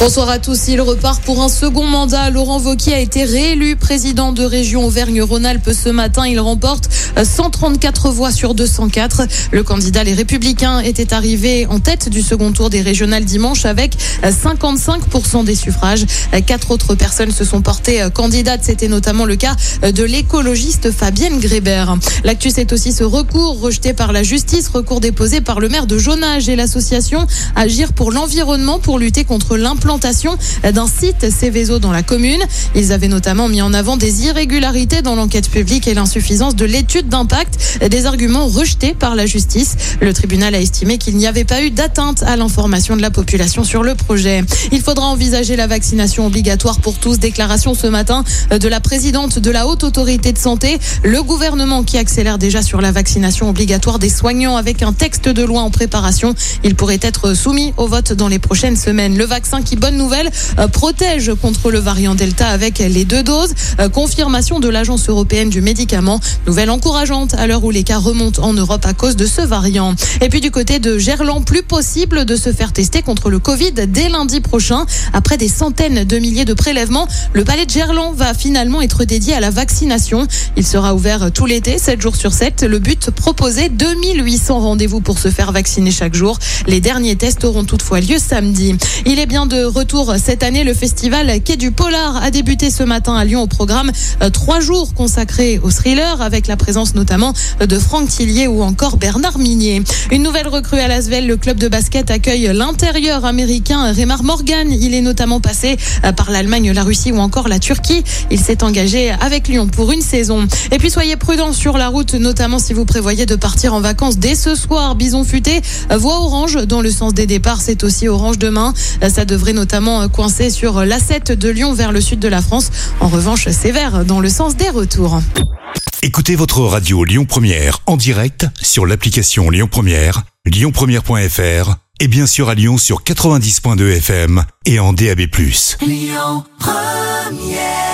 Bonsoir à tous. Il repart pour un second mandat. Laurent Wauquiez a été réélu président de région Auvergne-Rhône-Alpes ce matin. Il remporte 134 voix sur 204. Le candidat Les Républicains était arrivé en tête du second tour des régionales dimanche avec 55% des suffrages. Quatre autres personnes se sont portées candidates. C'était notamment le cas de l'écologiste Fabienne Grébert. L'actu, c'est aussi ce recours rejeté par la justice, recours déposé par le maire de Jonage et l'association Agir pour l'environnement pour lutter contre d'un site Céveso dans la commune. Ils avaient notamment mis en avant des irrégularités dans l'enquête publique et l'insuffisance de l'étude d'impact, des arguments rejetés par la justice. Le tribunal a estimé qu'il n'y avait pas eu d'atteinte à l'information de la population sur le projet. Il faudra envisager la vaccination obligatoire pour tous. Déclaration ce matin de la présidente de la Haute Autorité de Santé. Le gouvernement qui accélère déjà sur la vaccination obligatoire des soignants avec un texte de loi en préparation. Il pourrait être soumis au vote dans les prochaines semaines. Le vaccin qui bonne nouvelle, euh, protège contre le variant Delta avec les deux doses. Euh, confirmation de l'Agence européenne du médicament. Nouvelle encourageante à l'heure où les cas remontent en Europe à cause de ce variant. Et puis du côté de Gerland, plus possible de se faire tester contre le Covid dès lundi prochain. Après des centaines de milliers de prélèvements, le palais de Gerland va finalement être dédié à la vaccination. Il sera ouvert tout l'été, 7 jours sur 7. Le but, proposer 2800 rendez-vous pour se faire vacciner chaque jour. Les derniers tests auront toutefois lieu samedi. Il est bien de retour cette année. Le festival Quai du Polar a débuté ce matin à Lyon au programme euh, trois jours consacrés au thriller avec la présence notamment de Franck Tillier ou encore Bernard Minier. Une nouvelle recrue à Lasvel, le club de basket accueille l'intérieur américain Raymar Morgan. Il est notamment passé euh, par l'Allemagne, la Russie ou encore la Turquie. Il s'est engagé avec Lyon pour une saison. Et puis soyez prudents sur la route, notamment si vous prévoyez de partir en vacances dès ce soir. Bison futé, voie orange dans le sens des départs, c'est aussi orange demain. Euh, ça devrait notamment euh, coincé sur l'A7 de Lyon vers le sud de la France. En revanche, sévère dans le sens des retours. Écoutez votre radio Lyon Première en direct sur l'application Lyon Première, lyonpremière.fr et bien sûr à Lyon sur 90.2 FM et en DAB+. Lyon Première